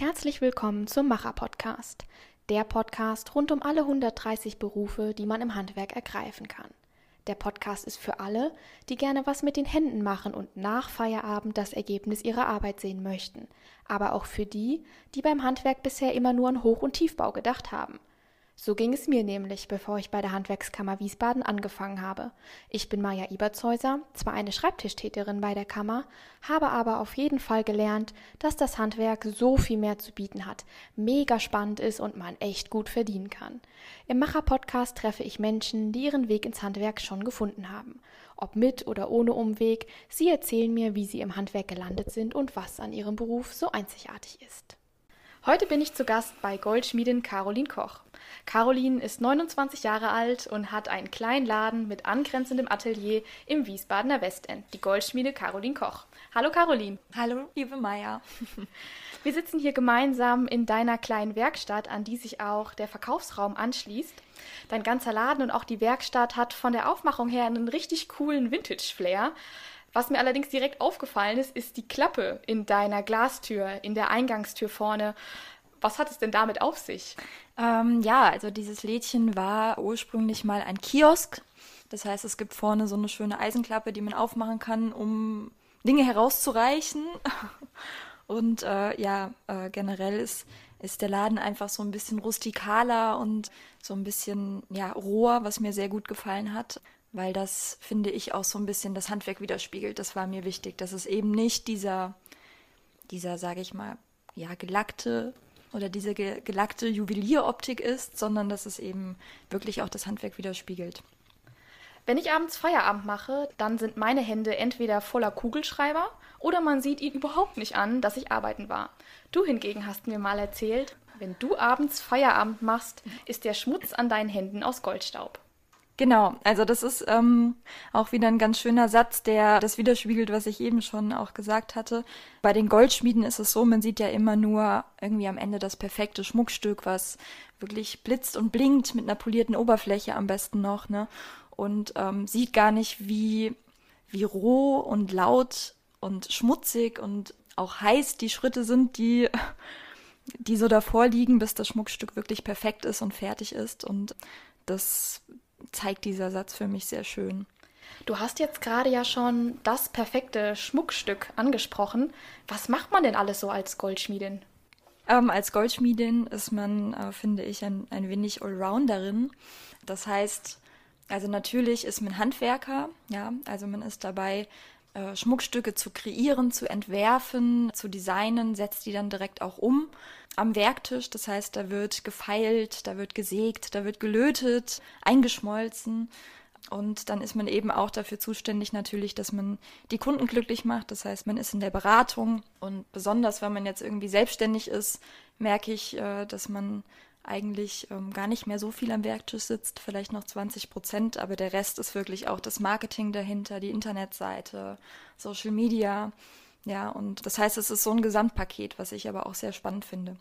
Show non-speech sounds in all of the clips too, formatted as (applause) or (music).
Herzlich willkommen zum Macher Podcast, der Podcast rund um alle 130 Berufe, die man im Handwerk ergreifen kann. Der Podcast ist für alle, die gerne was mit den Händen machen und nach Feierabend das Ergebnis ihrer Arbeit sehen möchten, aber auch für die, die beim Handwerk bisher immer nur an Hoch- und Tiefbau gedacht haben. So ging es mir nämlich, bevor ich bei der Handwerkskammer Wiesbaden angefangen habe. Ich bin Maja Ebertshäuser, zwar eine Schreibtischtäterin bei der Kammer, habe aber auf jeden Fall gelernt, dass das Handwerk so viel mehr zu bieten hat, mega spannend ist und man echt gut verdienen kann. Im Macher-Podcast treffe ich Menschen, die ihren Weg ins Handwerk schon gefunden haben. Ob mit oder ohne Umweg, sie erzählen mir, wie sie im Handwerk gelandet sind und was an ihrem Beruf so einzigartig ist. Heute bin ich zu Gast bei Goldschmiedin Caroline Koch. Caroline ist 29 Jahre alt und hat einen kleinen Laden mit angrenzendem Atelier im Wiesbadener Westend, die Goldschmiede Caroline Koch. Hallo Caroline. Hallo, liebe Maya. (laughs) Wir sitzen hier gemeinsam in deiner kleinen Werkstatt, an die sich auch der Verkaufsraum anschließt. Dein ganzer Laden und auch die Werkstatt hat von der Aufmachung her einen richtig coolen Vintage-Flair. Was mir allerdings direkt aufgefallen ist, ist die Klappe in deiner Glastür, in der Eingangstür vorne. Was hat es denn damit auf sich? Ähm, ja, also dieses Lädchen war ursprünglich mal ein Kiosk. Das heißt, es gibt vorne so eine schöne Eisenklappe, die man aufmachen kann, um Dinge herauszureichen. (laughs) Und äh, ja, äh, generell ist, ist der Laden einfach so ein bisschen rustikaler und so ein bisschen ja, roher, was mir sehr gut gefallen hat weil das, finde ich, auch so ein bisschen das Handwerk widerspiegelt. Das war mir wichtig, dass es eben nicht dieser, dieser, sage ich mal, ja, gelackte oder diese ge gelackte Juwelieroptik ist, sondern dass es eben wirklich auch das Handwerk widerspiegelt. Wenn ich abends Feierabend mache, dann sind meine Hände entweder voller Kugelschreiber oder man sieht ihnen überhaupt nicht an, dass ich arbeiten war. Du hingegen hast mir mal erzählt, wenn du abends Feierabend machst, ist der Schmutz an deinen Händen aus Goldstaub. Genau, also das ist ähm, auch wieder ein ganz schöner Satz, der das widerspiegelt, was ich eben schon auch gesagt hatte. Bei den Goldschmieden ist es so, man sieht ja immer nur irgendwie am Ende das perfekte Schmuckstück, was wirklich blitzt und blinkt mit einer polierten Oberfläche am besten noch, ne? Und ähm, sieht gar nicht, wie, wie roh und laut und schmutzig und auch heiß die Schritte sind, die die so davor liegen, bis das Schmuckstück wirklich perfekt ist und fertig ist. Und das zeigt dieser Satz für mich sehr schön. Du hast jetzt gerade ja schon das perfekte Schmuckstück angesprochen. Was macht man denn alles so als Goldschmiedin? Ähm, als Goldschmiedin ist man, äh, finde ich, ein, ein wenig Allrounderin. Das heißt, also natürlich ist man Handwerker, ja, also man ist dabei, äh, Schmuckstücke zu kreieren, zu entwerfen, zu designen, setzt die dann direkt auch um am Werktisch. Das heißt, da wird gefeilt, da wird gesägt, da wird gelötet, eingeschmolzen. Und dann ist man eben auch dafür zuständig natürlich, dass man die Kunden glücklich macht. Das heißt, man ist in der Beratung. Und besonders, wenn man jetzt irgendwie selbstständig ist, merke ich, äh, dass man eigentlich ähm, gar nicht mehr so viel am Werktisch sitzt, vielleicht noch 20 Prozent, aber der Rest ist wirklich auch das Marketing dahinter, die Internetseite, Social Media. Ja, und das heißt, es ist so ein Gesamtpaket, was ich aber auch sehr spannend finde.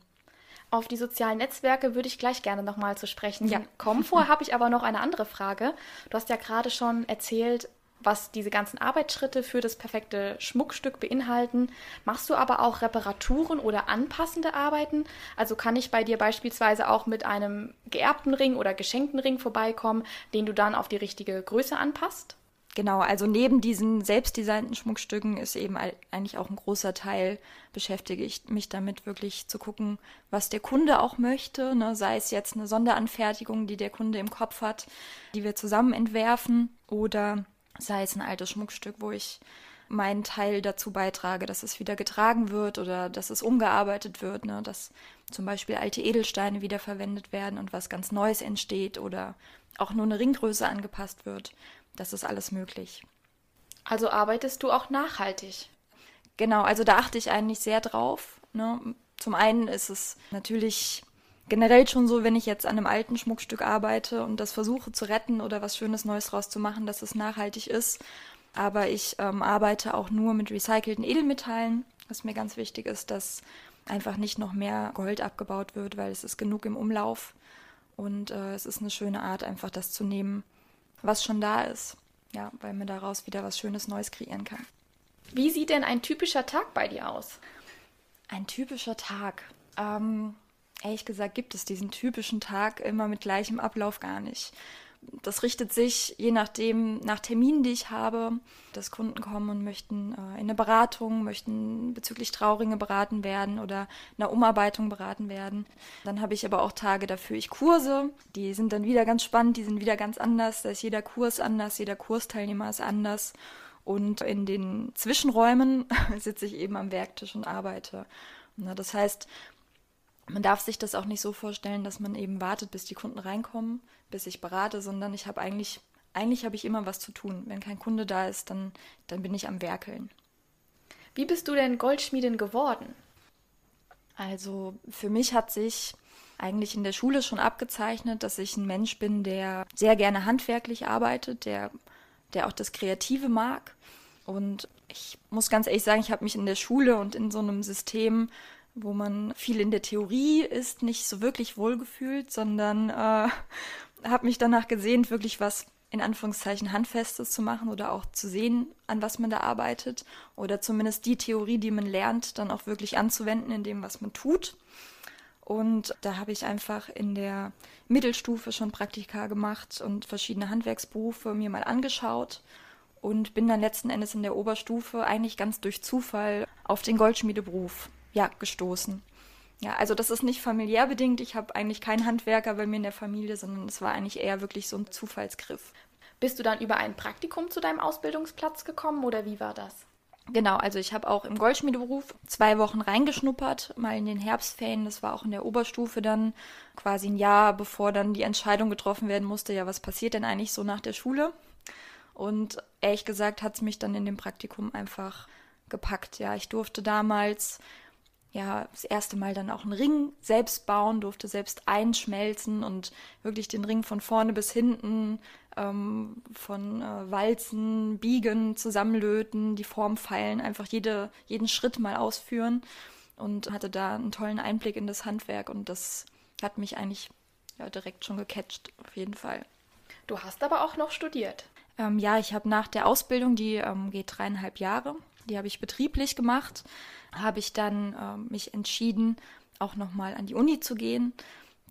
Auf die sozialen Netzwerke würde ich gleich gerne nochmal zu sprechen ja. kommen. Vorher habe ich aber noch eine andere Frage. Du hast ja gerade schon erzählt, was diese ganzen Arbeitsschritte für das perfekte Schmuckstück beinhalten. Machst du aber auch Reparaturen oder anpassende Arbeiten? Also kann ich bei dir beispielsweise auch mit einem geerbten Ring oder geschenkten Ring vorbeikommen, den du dann auf die richtige Größe anpasst? Genau, also neben diesen selbstdesignten Schmuckstücken ist eben eigentlich auch ein großer Teil, beschäftige ich mich damit wirklich zu gucken, was der Kunde auch möchte, ne? sei es jetzt eine Sonderanfertigung, die der Kunde im Kopf hat, die wir zusammen entwerfen oder sei es ein altes Schmuckstück, wo ich meinen Teil dazu beitrage, dass es wieder getragen wird oder dass es umgearbeitet wird, ne? dass zum Beispiel alte Edelsteine wiederverwendet werden und was ganz Neues entsteht oder auch nur eine Ringgröße angepasst wird. Das ist alles möglich. Also arbeitest du auch nachhaltig? Genau, also da achte ich eigentlich sehr drauf. Ne? Zum einen ist es natürlich generell schon so, wenn ich jetzt an einem alten Schmuckstück arbeite und das versuche zu retten oder was Schönes Neues draus zu machen, dass es nachhaltig ist. Aber ich ähm, arbeite auch nur mit recycelten Edelmetallen, was mir ganz wichtig ist, dass einfach nicht noch mehr Gold abgebaut wird, weil es ist genug im Umlauf. Und äh, es ist eine schöne Art, einfach das zu nehmen, was schon da ist. Ja, weil man daraus wieder was Schönes Neues kreieren kann. Wie sieht denn ein typischer Tag bei dir aus? Ein typischer Tag. Ähm, ehrlich gesagt gibt es diesen typischen Tag immer mit gleichem Ablauf gar nicht. Das richtet sich je nachdem nach Terminen, die ich habe, dass Kunden kommen und möchten äh, in eine Beratung, möchten bezüglich Trauringe beraten werden oder einer Umarbeitung beraten werden. Dann habe ich aber auch Tage dafür ich Kurse, die sind dann wieder ganz spannend, die sind wieder ganz anders, da ist jeder Kurs anders, jeder Kursteilnehmer ist anders. Und in den Zwischenräumen (laughs) sitze ich eben am Werktisch und arbeite. Das heißt, man darf sich das auch nicht so vorstellen, dass man eben wartet, bis die Kunden reinkommen, bis ich berate, sondern ich habe eigentlich, eigentlich habe ich immer was zu tun. Wenn kein Kunde da ist, dann, dann bin ich am Werkeln. Wie bist du denn Goldschmiedin geworden? Also für mich hat sich eigentlich in der Schule schon abgezeichnet, dass ich ein Mensch bin, der sehr gerne handwerklich arbeitet, der, der auch das Kreative mag. Und ich muss ganz ehrlich sagen, ich habe mich in der Schule und in so einem System wo man viel in der Theorie ist, nicht so wirklich wohlgefühlt, sondern äh, habe mich danach gesehnt, wirklich was in Anführungszeichen Handfestes zu machen oder auch zu sehen, an was man da arbeitet oder zumindest die Theorie, die man lernt, dann auch wirklich anzuwenden in dem, was man tut. Und da habe ich einfach in der Mittelstufe schon Praktika gemacht und verschiedene Handwerksberufe mir mal angeschaut und bin dann letzten Endes in der Oberstufe eigentlich ganz durch Zufall auf den Goldschmiedeberuf ja, gestoßen. Ja, also das ist nicht familiär bedingt. Ich habe eigentlich keinen Handwerker bei mir in der Familie, sondern es war eigentlich eher wirklich so ein Zufallsgriff. Bist du dann über ein Praktikum zu deinem Ausbildungsplatz gekommen oder wie war das? Genau, also ich habe auch im Goldschmiedeberuf zwei Wochen reingeschnuppert, mal in den Herbstferien, das war auch in der Oberstufe dann quasi ein Jahr, bevor dann die Entscheidung getroffen werden musste, ja, was passiert denn eigentlich so nach der Schule? Und ehrlich gesagt hat es mich dann in dem Praktikum einfach gepackt. Ja, ich durfte damals ja, das erste Mal dann auch einen Ring selbst bauen, durfte selbst einschmelzen und wirklich den Ring von vorne bis hinten ähm, von äh, Walzen, Biegen, Zusammenlöten, die Form feilen, einfach jede, jeden Schritt mal ausführen und hatte da einen tollen Einblick in das Handwerk und das hat mich eigentlich ja, direkt schon gecatcht, auf jeden Fall. Du hast aber auch noch studiert. Ähm, ja, ich habe nach der Ausbildung, die ähm, geht dreieinhalb Jahre, die habe ich betrieblich gemacht habe ich dann äh, mich entschieden, auch nochmal an die Uni zu gehen.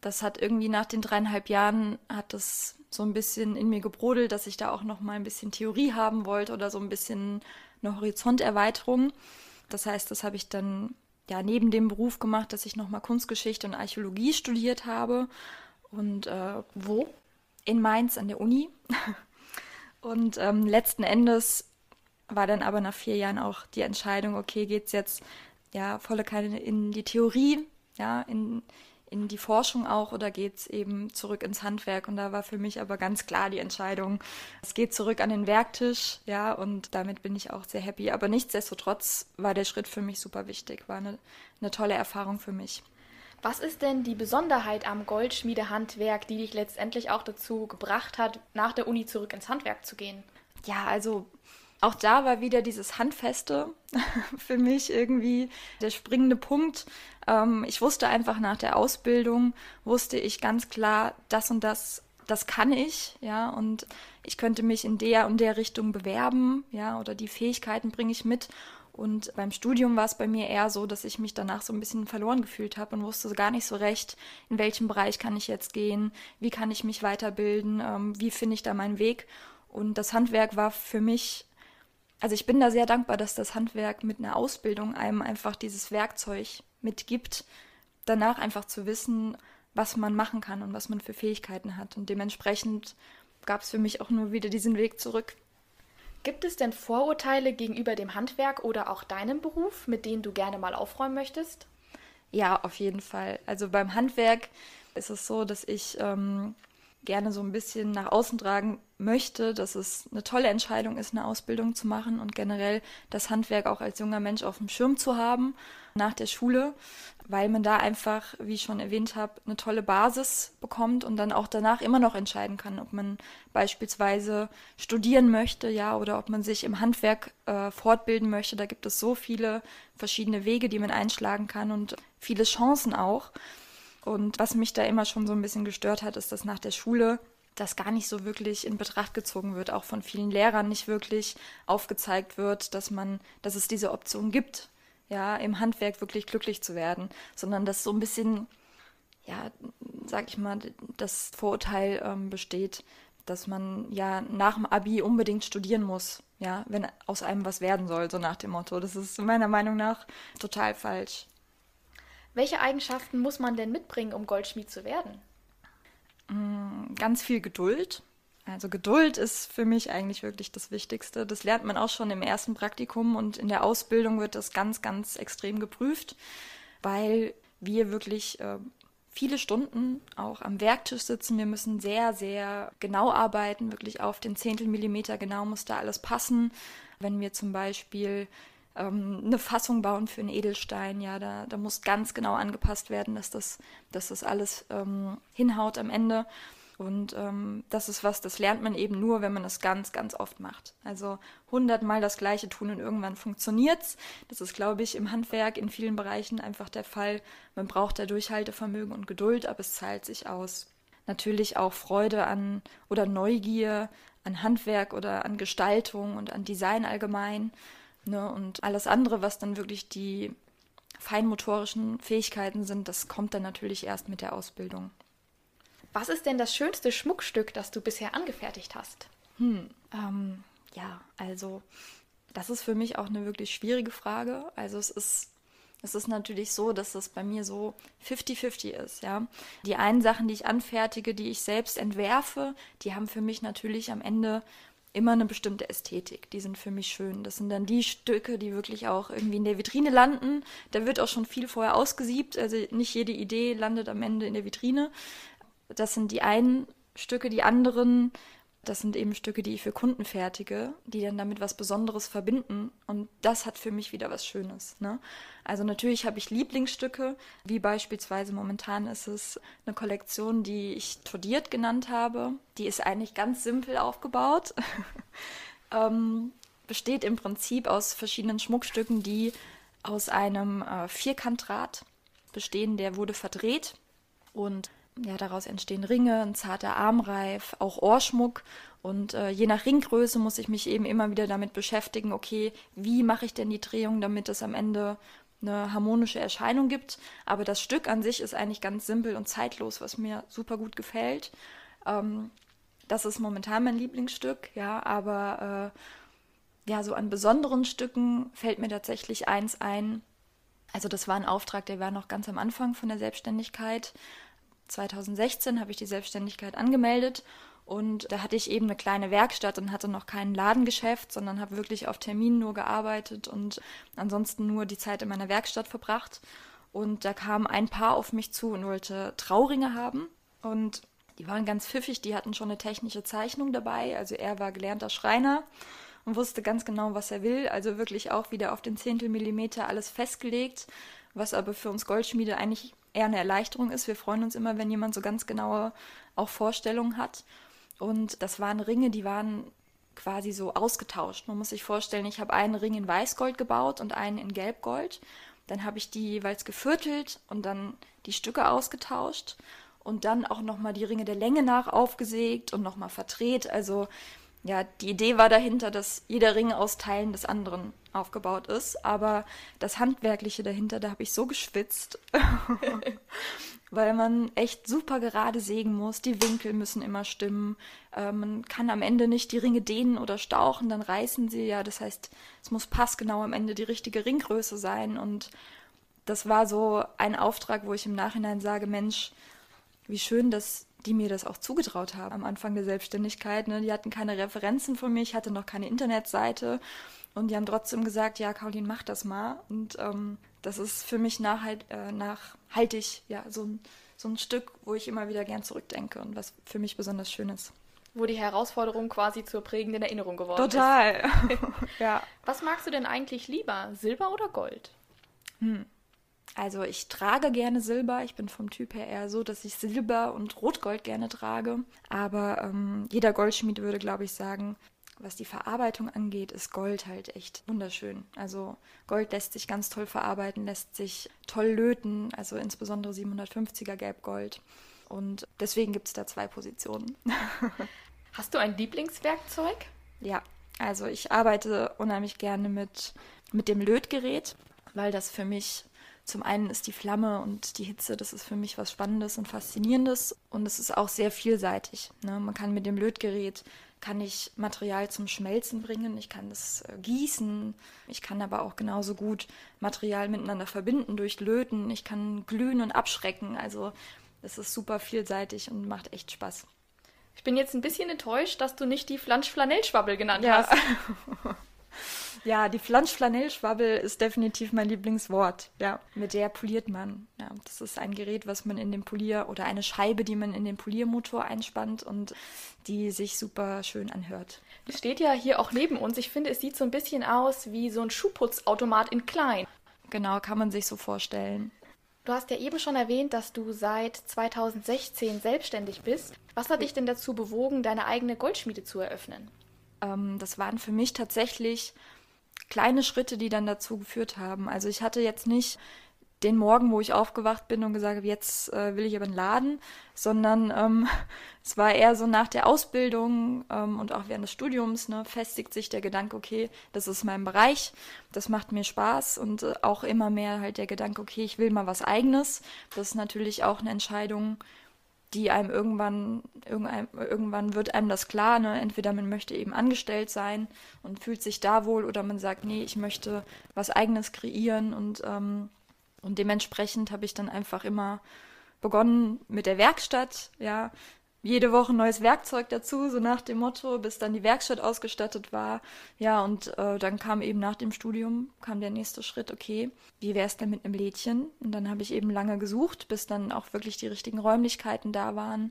Das hat irgendwie nach den dreieinhalb Jahren hat das so ein bisschen in mir gebrodelt, dass ich da auch nochmal ein bisschen Theorie haben wollte oder so ein bisschen eine Horizonterweiterung. Das heißt, das habe ich dann ja neben dem Beruf gemacht, dass ich nochmal Kunstgeschichte und Archäologie studiert habe. Und äh, wo? In Mainz an der Uni. (laughs) und ähm, letzten Endes war dann aber nach vier Jahren auch die Entscheidung, okay, geht's jetzt ja volle Kanne in die Theorie, ja, in, in die Forschung auch oder geht's eben zurück ins Handwerk? Und da war für mich aber ganz klar die Entscheidung, es geht zurück an den Werktisch, ja, und damit bin ich auch sehr happy. Aber nichtsdestotrotz war der Schritt für mich super wichtig, war eine, eine tolle Erfahrung für mich. Was ist denn die Besonderheit am Goldschmiedehandwerk, die dich letztendlich auch dazu gebracht hat, nach der Uni zurück ins Handwerk zu gehen? Ja, also auch da war wieder dieses Handfeste (laughs) für mich irgendwie der springende Punkt. Ähm, ich wusste einfach nach der Ausbildung, wusste ich ganz klar, das und das, das kann ich, ja, und ich könnte mich in der und der Richtung bewerben, ja, oder die Fähigkeiten bringe ich mit. Und beim Studium war es bei mir eher so, dass ich mich danach so ein bisschen verloren gefühlt habe und wusste gar nicht so recht, in welchem Bereich kann ich jetzt gehen, wie kann ich mich weiterbilden, ähm, wie finde ich da meinen Weg. Und das Handwerk war für mich also ich bin da sehr dankbar, dass das Handwerk mit einer Ausbildung einem einfach dieses Werkzeug mitgibt, danach einfach zu wissen, was man machen kann und was man für Fähigkeiten hat. Und dementsprechend gab es für mich auch nur wieder diesen Weg zurück. Gibt es denn Vorurteile gegenüber dem Handwerk oder auch deinem Beruf, mit denen du gerne mal aufräumen möchtest? Ja, auf jeden Fall. Also beim Handwerk ist es so, dass ich ähm, gerne so ein bisschen nach außen tragen möchte, dass es eine tolle Entscheidung ist, eine Ausbildung zu machen und generell das Handwerk auch als junger Mensch auf dem Schirm zu haben nach der Schule, weil man da einfach, wie ich schon erwähnt habe, eine tolle Basis bekommt und dann auch danach immer noch entscheiden kann, ob man beispielsweise studieren möchte, ja, oder ob man sich im Handwerk äh, fortbilden möchte. Da gibt es so viele verschiedene Wege, die man einschlagen kann und viele Chancen auch. Und was mich da immer schon so ein bisschen gestört hat, ist, dass nach der Schule das gar nicht so wirklich in Betracht gezogen wird, auch von vielen Lehrern nicht wirklich aufgezeigt wird, dass man, dass es diese Option gibt, ja, im Handwerk wirklich glücklich zu werden, sondern dass so ein bisschen, ja, sag ich mal, das Vorurteil ähm, besteht, dass man ja nach dem Abi unbedingt studieren muss, ja, wenn aus einem was werden soll, so nach dem Motto. Das ist meiner Meinung nach total falsch. Welche Eigenschaften muss man denn mitbringen, um Goldschmied zu werden? Mm, ganz viel Geduld. Also Geduld ist für mich eigentlich wirklich das Wichtigste. Das lernt man auch schon im ersten Praktikum und in der Ausbildung wird das ganz, ganz extrem geprüft, weil wir wirklich äh, viele Stunden auch am Werktisch sitzen. Wir müssen sehr, sehr genau arbeiten, wirklich auf den Zehntelmillimeter genau muss da alles passen. Wenn wir zum Beispiel ähm, eine Fassung bauen für einen Edelstein, ja, da, da muss ganz genau angepasst werden, dass das, dass das alles ähm, hinhaut am Ende. Und ähm, das ist was, das lernt man eben nur, wenn man es ganz, ganz oft macht. Also hundertmal das Gleiche tun und irgendwann funktioniert's. Das ist, glaube ich, im Handwerk in vielen Bereichen einfach der Fall. Man braucht da Durchhaltevermögen und Geduld, aber es zahlt sich aus. Natürlich auch Freude an oder Neugier an Handwerk oder an Gestaltung und an Design allgemein. Ne? Und alles andere, was dann wirklich die feinmotorischen Fähigkeiten sind, das kommt dann natürlich erst mit der Ausbildung. Was ist denn das schönste Schmuckstück, das du bisher angefertigt hast? Hm, ähm, ja, also das ist für mich auch eine wirklich schwierige Frage. Also es ist, es ist natürlich so, dass es bei mir so 50-50 ist, ja. Die einen Sachen, die ich anfertige, die ich selbst entwerfe, die haben für mich natürlich am Ende immer eine bestimmte Ästhetik. Die sind für mich schön. Das sind dann die Stücke, die wirklich auch irgendwie in der Vitrine landen. Da wird auch schon viel vorher ausgesiebt. Also nicht jede Idee landet am Ende in der Vitrine. Das sind die einen Stücke, die anderen, das sind eben Stücke, die ich für Kunden fertige, die dann damit was Besonderes verbinden. Und das hat für mich wieder was Schönes. Ne? Also natürlich habe ich Lieblingsstücke, wie beispielsweise momentan ist es eine Kollektion, die ich Todiert genannt habe. Die ist eigentlich ganz simpel aufgebaut. (laughs) ähm, besteht im Prinzip aus verschiedenen Schmuckstücken, die aus einem äh, Vierkantdraht bestehen, der wurde verdreht und ja, daraus entstehen Ringe, ein zarter Armreif, auch Ohrschmuck. Und äh, je nach Ringgröße muss ich mich eben immer wieder damit beschäftigen, okay, wie mache ich denn die Drehung, damit es am Ende eine harmonische Erscheinung gibt. Aber das Stück an sich ist eigentlich ganz simpel und zeitlos, was mir super gut gefällt. Ähm, das ist momentan mein Lieblingsstück, ja, aber äh, ja, so an besonderen Stücken fällt mir tatsächlich eins ein. Also das war ein Auftrag, der war noch ganz am Anfang von der Selbstständigkeit. 2016 habe ich die Selbstständigkeit angemeldet und da hatte ich eben eine kleine Werkstatt und hatte noch kein Ladengeschäft, sondern habe wirklich auf Terminen nur gearbeitet und ansonsten nur die Zeit in meiner Werkstatt verbracht. Und da kam ein Paar auf mich zu und wollte Trauringe haben. Und die waren ganz pfiffig, die hatten schon eine technische Zeichnung dabei. Also er war gelernter Schreiner und wusste ganz genau, was er will. Also wirklich auch wieder auf den Zehntelmillimeter alles festgelegt, was aber für uns Goldschmiede eigentlich eher eine Erleichterung ist. Wir freuen uns immer, wenn jemand so ganz genaue auch Vorstellungen hat. Und das waren Ringe, die waren quasi so ausgetauscht. Man muss sich vorstellen, ich habe einen Ring in Weißgold gebaut und einen in Gelbgold. Dann habe ich die jeweils geviertelt und dann die Stücke ausgetauscht und dann auch nochmal die Ringe der Länge nach aufgesägt und nochmal verdreht. Also ja, die Idee war dahinter, dass jeder Ring aus Teilen des anderen aufgebaut ist. Aber das Handwerkliche dahinter, da habe ich so geschwitzt, (laughs) (laughs) weil man echt super gerade sägen muss. Die Winkel müssen immer stimmen. Äh, man kann am Ende nicht die Ringe dehnen oder stauchen, dann reißen sie ja. Das heißt, es muss passgenau am Ende die richtige Ringgröße sein. Und das war so ein Auftrag, wo ich im Nachhinein sage, Mensch, wie schön, dass die mir das auch zugetraut haben am Anfang der Selbstständigkeit. Ne? Die hatten keine Referenzen von mir, ich hatte noch keine Internetseite und die haben trotzdem gesagt, ja, Caroline, mach das mal. Und ähm, das ist für mich nachhalt, äh, nachhaltig, ja, so ein, so ein Stück, wo ich immer wieder gern zurückdenke und was für mich besonders schön ist. Wo die Herausforderung quasi zur prägenden Erinnerung geworden Total. ist. Total. (laughs) (laughs) ja. Was magst du denn eigentlich lieber, Silber oder Gold? Hm. Also ich trage gerne Silber. Ich bin vom Typ her eher so, dass ich Silber und Rotgold gerne trage. Aber ähm, jeder Goldschmied würde, glaube ich, sagen, was die Verarbeitung angeht, ist Gold halt echt wunderschön. Also Gold lässt sich ganz toll verarbeiten, lässt sich toll löten, also insbesondere 750er Gelbgold. Und deswegen gibt es da zwei Positionen. (laughs) Hast du ein Lieblingswerkzeug? Ja, also ich arbeite unheimlich gerne mit, mit dem Lötgerät. weil das für mich zum einen ist die Flamme und die Hitze, das ist für mich was Spannendes und Faszinierendes und es ist auch sehr vielseitig. Ne? Man kann mit dem Lötgerät kann ich Material zum Schmelzen bringen, ich kann es äh, gießen, ich kann aber auch genauso gut Material miteinander verbinden durch Löten, ich kann glühen und abschrecken. Also es ist super vielseitig und macht echt Spaß. Ich bin jetzt ein bisschen enttäuscht, dass du nicht die Flansch-Flanell-Schwabbel genannt ja. hast. (laughs) ja, die Flansch-Flanell-Schwabbel ist definitiv mein Lieblingswort. Ja, mit der poliert man. Ja, das ist ein Gerät, was man in den Polier oder eine Scheibe, die man in den Poliermotor einspannt und die sich super schön anhört. Die steht ja hier auch neben uns. Ich finde, es sieht so ein bisschen aus wie so ein Schuhputzautomat in klein. Genau, kann man sich so vorstellen. Du hast ja eben schon erwähnt, dass du seit 2016 selbstständig bist. Was hat dich denn dazu bewogen, deine eigene Goldschmiede zu eröffnen? Ähm, das waren für mich tatsächlich kleine Schritte, die dann dazu geführt haben. Also ich hatte jetzt nicht den Morgen, wo ich aufgewacht bin und gesagt habe, jetzt äh, will ich aber einen Laden, sondern ähm, (laughs) es war eher so nach der Ausbildung ähm, und auch während des Studiums ne, festigt sich der Gedanke, okay, das ist mein Bereich, das macht mir Spaß und äh, auch immer mehr halt der Gedanke, okay, ich will mal was eigenes. Das ist natürlich auch eine Entscheidung, die einem irgendwann, irgendwann, irgendwann wird einem das klar, ne? entweder man möchte eben angestellt sein und fühlt sich da wohl oder man sagt, nee, ich möchte was eigenes kreieren und ähm, und dementsprechend habe ich dann einfach immer begonnen mit der Werkstatt, ja, jede Woche neues Werkzeug dazu, so nach dem Motto, bis dann die Werkstatt ausgestattet war. Ja, und äh, dann kam eben nach dem Studium, kam der nächste Schritt, okay, wie wäre es denn mit einem Lädchen? Und dann habe ich eben lange gesucht, bis dann auch wirklich die richtigen Räumlichkeiten da waren,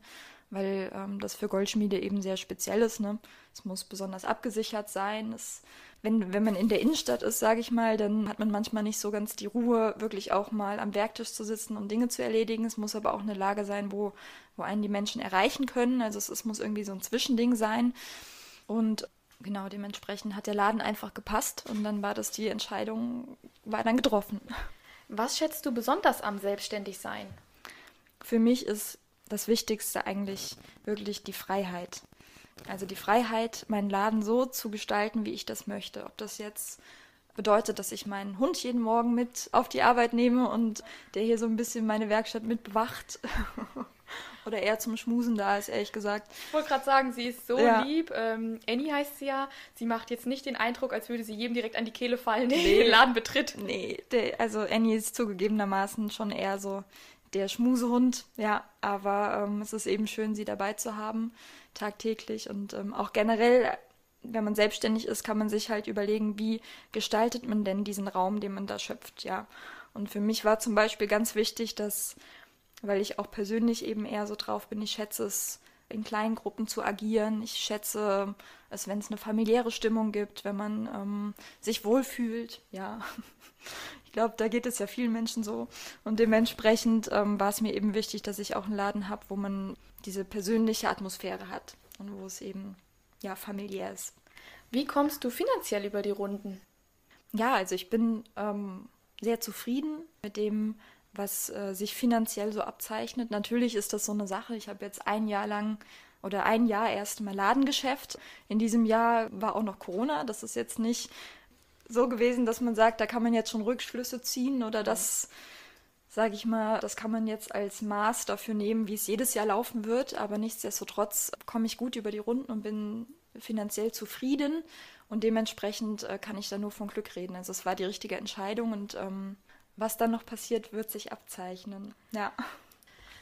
weil ähm, das für Goldschmiede eben sehr speziell ist. Ne? Es muss besonders abgesichert sein, es wenn, wenn man in der Innenstadt ist, sage ich mal, dann hat man manchmal nicht so ganz die Ruhe, wirklich auch mal am Werktisch zu sitzen und Dinge zu erledigen. Es muss aber auch eine Lage sein, wo, wo einen die Menschen erreichen können. Also es, es muss irgendwie so ein Zwischending sein. Und genau dementsprechend hat der Laden einfach gepasst und dann war das die Entscheidung, war dann getroffen. Was schätzt du besonders am Selbstständigsein? Für mich ist das Wichtigste eigentlich wirklich die Freiheit. Also die Freiheit, meinen Laden so zu gestalten, wie ich das möchte. Ob das jetzt bedeutet, dass ich meinen Hund jeden Morgen mit auf die Arbeit nehme und der hier so ein bisschen meine Werkstatt mit bewacht. (laughs) Oder eher zum Schmusen da ist, ehrlich gesagt. Ich wollte gerade sagen, sie ist so ja. lieb. Ähm, Annie heißt sie ja. Sie macht jetzt nicht den Eindruck, als würde sie jedem direkt an die Kehle fallen, (laughs) der nee. den Laden betritt. Nee, der, also Annie ist zugegebenermaßen schon eher so der Schmusehund, ja. Aber ähm, es ist eben schön, sie dabei zu haben tagtäglich und ähm, auch generell, wenn man selbstständig ist, kann man sich halt überlegen, wie gestaltet man denn diesen Raum, den man da schöpft, ja. Und für mich war zum Beispiel ganz wichtig, dass, weil ich auch persönlich eben eher so drauf bin, ich schätze es, in kleinen Gruppen zu agieren. Ich schätze es, wenn es eine familiäre Stimmung gibt, wenn man ähm, sich wohlfühlt, ja. Ich glaube, da geht es ja vielen Menschen so. Und dementsprechend ähm, war es mir eben wichtig, dass ich auch einen Laden habe, wo man diese persönliche Atmosphäre hat und wo es eben ja familiär ist. Wie kommst du finanziell über die Runden? Ja, also ich bin ähm, sehr zufrieden mit dem, was äh, sich finanziell so abzeichnet. Natürlich ist das so eine Sache. Ich habe jetzt ein Jahr lang oder ein Jahr erst mal Ladengeschäft. In diesem Jahr war auch noch Corona. Das ist jetzt nicht so gewesen, dass man sagt, da kann man jetzt schon Rückschlüsse ziehen oder das, sage ich mal, das kann man jetzt als Maß dafür nehmen, wie es jedes Jahr laufen wird. Aber nichtsdestotrotz komme ich gut über die Runden und bin finanziell zufrieden und dementsprechend äh, kann ich da nur von Glück reden. Also es war die richtige Entscheidung und ähm, was dann noch passiert, wird sich abzeichnen. Ja.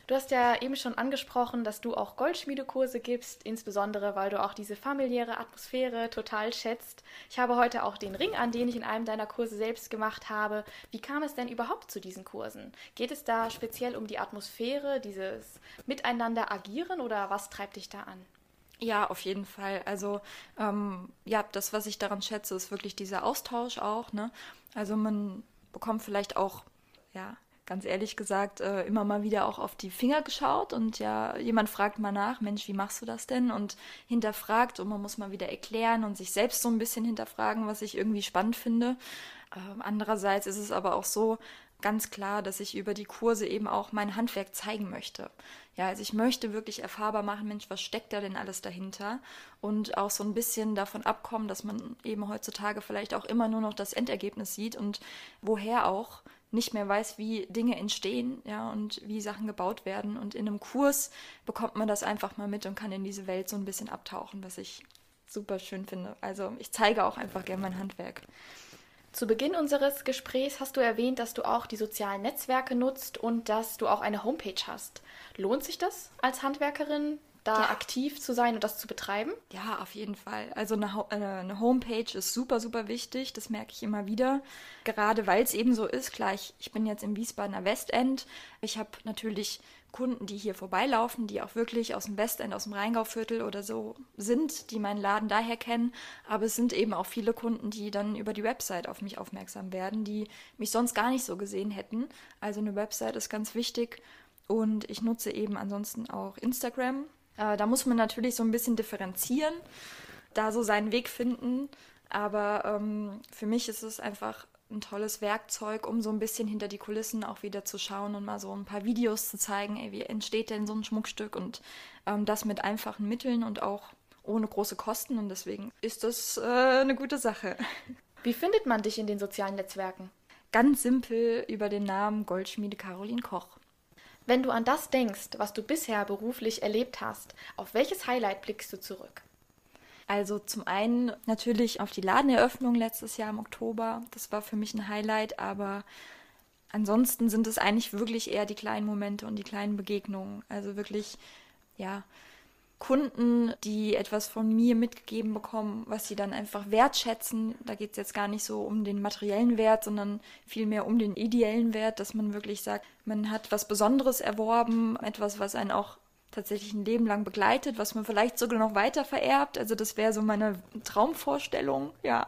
Du hast ja eben schon angesprochen, dass du auch Goldschmiedekurse gibst, insbesondere weil du auch diese familiäre Atmosphäre total schätzt. Ich habe heute auch den Ring an, den ich in einem deiner Kurse selbst gemacht habe. Wie kam es denn überhaupt zu diesen Kursen? Geht es da speziell um die Atmosphäre, dieses Miteinander agieren oder was treibt dich da an? Ja, auf jeden Fall. Also ähm, ja, das, was ich daran schätze, ist wirklich dieser Austausch auch. Ne? Also man bekommt vielleicht auch ja ganz ehrlich gesagt äh, immer mal wieder auch auf die Finger geschaut und ja, jemand fragt mal nach, Mensch, wie machst du das denn? Und hinterfragt und man muss mal wieder erklären und sich selbst so ein bisschen hinterfragen, was ich irgendwie spannend finde. Ähm, andererseits ist es aber auch so, ganz klar, dass ich über die Kurse eben auch mein Handwerk zeigen möchte. Ja, also ich möchte wirklich erfahrbar machen, Mensch, was steckt da denn alles dahinter? Und auch so ein bisschen davon abkommen, dass man eben heutzutage vielleicht auch immer nur noch das Endergebnis sieht und woher auch nicht mehr weiß, wie Dinge entstehen, ja, und wie Sachen gebaut werden. Und in einem Kurs bekommt man das einfach mal mit und kann in diese Welt so ein bisschen abtauchen, was ich super schön finde. Also ich zeige auch einfach gerne mein Handwerk. Zu Beginn unseres Gesprächs hast du erwähnt, dass du auch die sozialen Netzwerke nutzt und dass du auch eine Homepage hast. Lohnt sich das als Handwerkerin, da ja. aktiv zu sein und das zu betreiben? Ja, auf jeden Fall. Also eine, äh, eine Homepage ist super, super wichtig. Das merke ich immer wieder. Gerade weil es eben so ist. Klar, ich, ich bin jetzt im Wiesbadener Westend. Ich habe natürlich Kunden, die hier vorbeilaufen, die auch wirklich aus dem Westend, aus dem Rheingauviertel oder so sind, die meinen Laden daher kennen. Aber es sind eben auch viele Kunden, die dann über die Website auf mich aufmerksam werden, die mich sonst gar nicht so gesehen hätten. Also eine Website ist ganz wichtig. Und ich nutze eben ansonsten auch Instagram. Äh, da muss man natürlich so ein bisschen differenzieren, da so seinen Weg finden. Aber ähm, für mich ist es einfach ein tolles Werkzeug, um so ein bisschen hinter die Kulissen auch wieder zu schauen und mal so ein paar Videos zu zeigen, ey, wie entsteht denn so ein Schmuckstück und ähm, das mit einfachen Mitteln und auch ohne große Kosten und deswegen ist das äh, eine gute Sache. (laughs) Wie findet man dich in den sozialen Netzwerken? Ganz simpel über den Namen Goldschmiede Caroline Koch. Wenn du an das denkst, was du bisher beruflich erlebt hast, auf welches Highlight blickst du zurück? Also zum einen natürlich auf die Ladeneröffnung letztes Jahr im Oktober. Das war für mich ein Highlight, aber ansonsten sind es eigentlich wirklich eher die kleinen Momente und die kleinen Begegnungen. Also wirklich, ja, Kunden, die etwas von mir mitgegeben bekommen, was sie dann einfach wertschätzen. Da geht es jetzt gar nicht so um den materiellen Wert, sondern vielmehr um den ideellen Wert, dass man wirklich sagt, man hat was Besonderes erworben, etwas, was einen auch tatsächlich ein Leben lang begleitet, was man vielleicht sogar noch weiter vererbt. Also das wäre so meine Traumvorstellung, ja.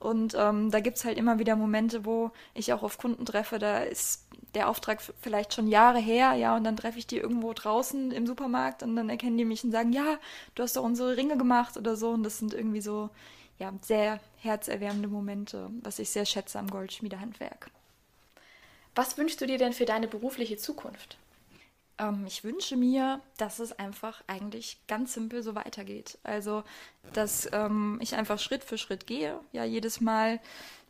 Und ähm, da gibt es halt immer wieder Momente, wo ich auch auf Kunden treffe, da ist der Auftrag vielleicht schon Jahre her, ja, und dann treffe ich die irgendwo draußen im Supermarkt und dann erkennen die mich und sagen, ja, du hast doch unsere Ringe gemacht oder so. Und das sind irgendwie so, ja, sehr herzerwärmende Momente, was ich sehr schätze am Goldschmiedehandwerk. Was wünschst du dir denn für deine berufliche Zukunft? Ähm, ich wünsche mir, dass es einfach eigentlich ganz simpel so weitergeht. Also, dass ähm, ich einfach Schritt für Schritt gehe. Ja, jedes Mal,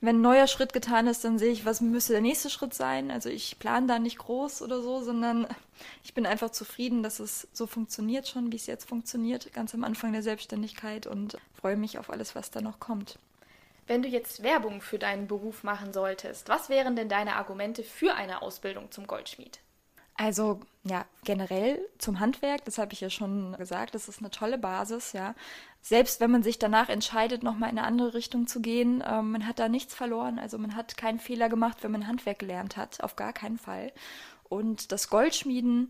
wenn ein neuer Schritt getan ist, dann sehe ich, was müsste der nächste Schritt sein. Also ich plane da nicht groß oder so, sondern (laughs) ich bin einfach zufrieden, dass es so funktioniert schon, wie es jetzt funktioniert, ganz am Anfang der Selbstständigkeit und freue mich auf alles, was da noch kommt. Wenn du jetzt Werbung für deinen Beruf machen solltest, was wären denn deine Argumente für eine Ausbildung zum Goldschmied? Also ja, generell zum Handwerk, das habe ich ja schon gesagt, das ist eine tolle Basis, ja. Selbst wenn man sich danach entscheidet, nochmal in eine andere Richtung zu gehen, äh, man hat da nichts verloren. Also man hat keinen Fehler gemacht, wenn man Handwerk gelernt hat, auf gar keinen Fall. Und das Goldschmieden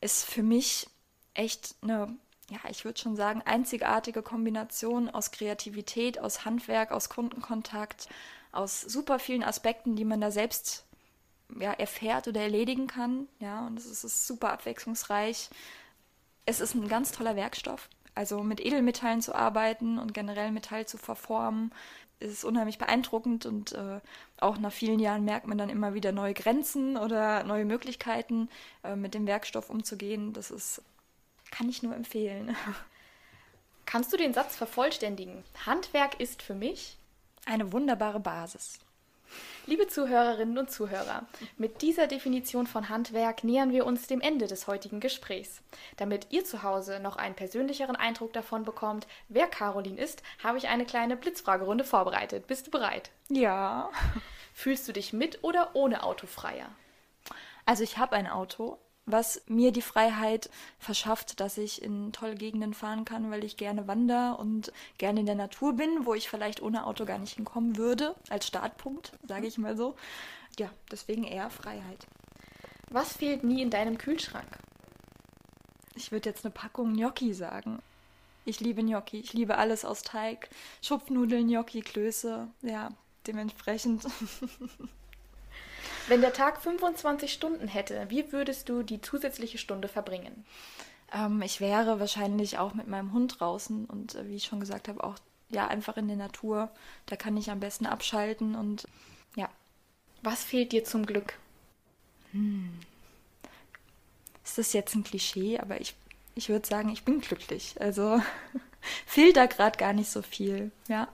ist für mich echt eine, ja, ich würde schon sagen, einzigartige Kombination aus Kreativität, aus Handwerk, aus Kundenkontakt, aus super vielen Aspekten, die man da selbst ja, erfährt oder erledigen kann. Ja, und es ist, ist super abwechslungsreich. Es ist ein ganz toller Werkstoff. Also mit Edelmetallen zu arbeiten und generell Metall zu verformen, ist unheimlich beeindruckend und äh, auch nach vielen Jahren merkt man dann immer wieder neue Grenzen oder neue Möglichkeiten, äh, mit dem Werkstoff umzugehen. Das ist, kann ich nur empfehlen. (laughs) Kannst du den Satz vervollständigen? Handwerk ist für mich eine wunderbare Basis. Liebe Zuhörerinnen und Zuhörer, mit dieser Definition von Handwerk nähern wir uns dem Ende des heutigen Gesprächs. Damit ihr zu Hause noch einen persönlicheren Eindruck davon bekommt, wer Caroline ist, habe ich eine kleine Blitzfragerunde vorbereitet. Bist du bereit? Ja. Fühlst du dich mit oder ohne Auto freier? Also ich habe ein Auto, was mir die Freiheit verschafft, dass ich in tolle Gegenden fahren kann, weil ich gerne wandere und gerne in der Natur bin, wo ich vielleicht ohne Auto gar nicht hinkommen würde, als Startpunkt, sage ich mal so. Ja, deswegen eher Freiheit. Was fehlt nie in deinem Kühlschrank? Ich würde jetzt eine Packung Gnocchi sagen. Ich liebe Gnocchi. Ich liebe alles aus Teig. Schupfnudeln, Gnocchi, Klöße. Ja, dementsprechend. (laughs) Wenn der Tag 25 Stunden hätte, wie würdest du die zusätzliche Stunde verbringen? Ähm, ich wäre wahrscheinlich auch mit meinem Hund draußen und äh, wie ich schon gesagt habe, auch ja einfach in der Natur. Da kann ich am besten abschalten und ja. Was fehlt dir zum Glück? Hm. Ist das jetzt ein Klischee, aber ich, ich würde sagen, ich bin glücklich. Also (laughs) fehlt da gerade gar nicht so viel, ja.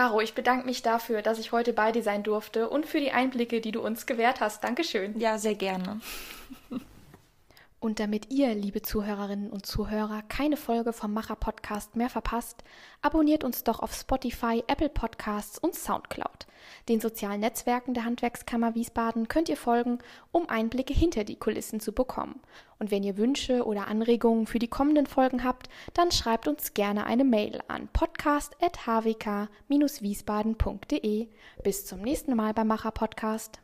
Caro, ich bedanke mich dafür, dass ich heute bei dir sein durfte und für die Einblicke, die du uns gewährt hast. Dankeschön. Ja, sehr gerne. Und damit ihr, liebe Zuhörerinnen und Zuhörer, keine Folge vom Macher Podcast mehr verpasst, abonniert uns doch auf Spotify, Apple Podcasts und Soundcloud. Den sozialen Netzwerken der Handwerkskammer Wiesbaden könnt ihr folgen, um Einblicke hinter die Kulissen zu bekommen. Und wenn ihr Wünsche oder Anregungen für die kommenden Folgen habt, dann schreibt uns gerne eine Mail an podcast.hwk-wiesbaden.de. Bis zum nächsten Mal beim Macher Podcast.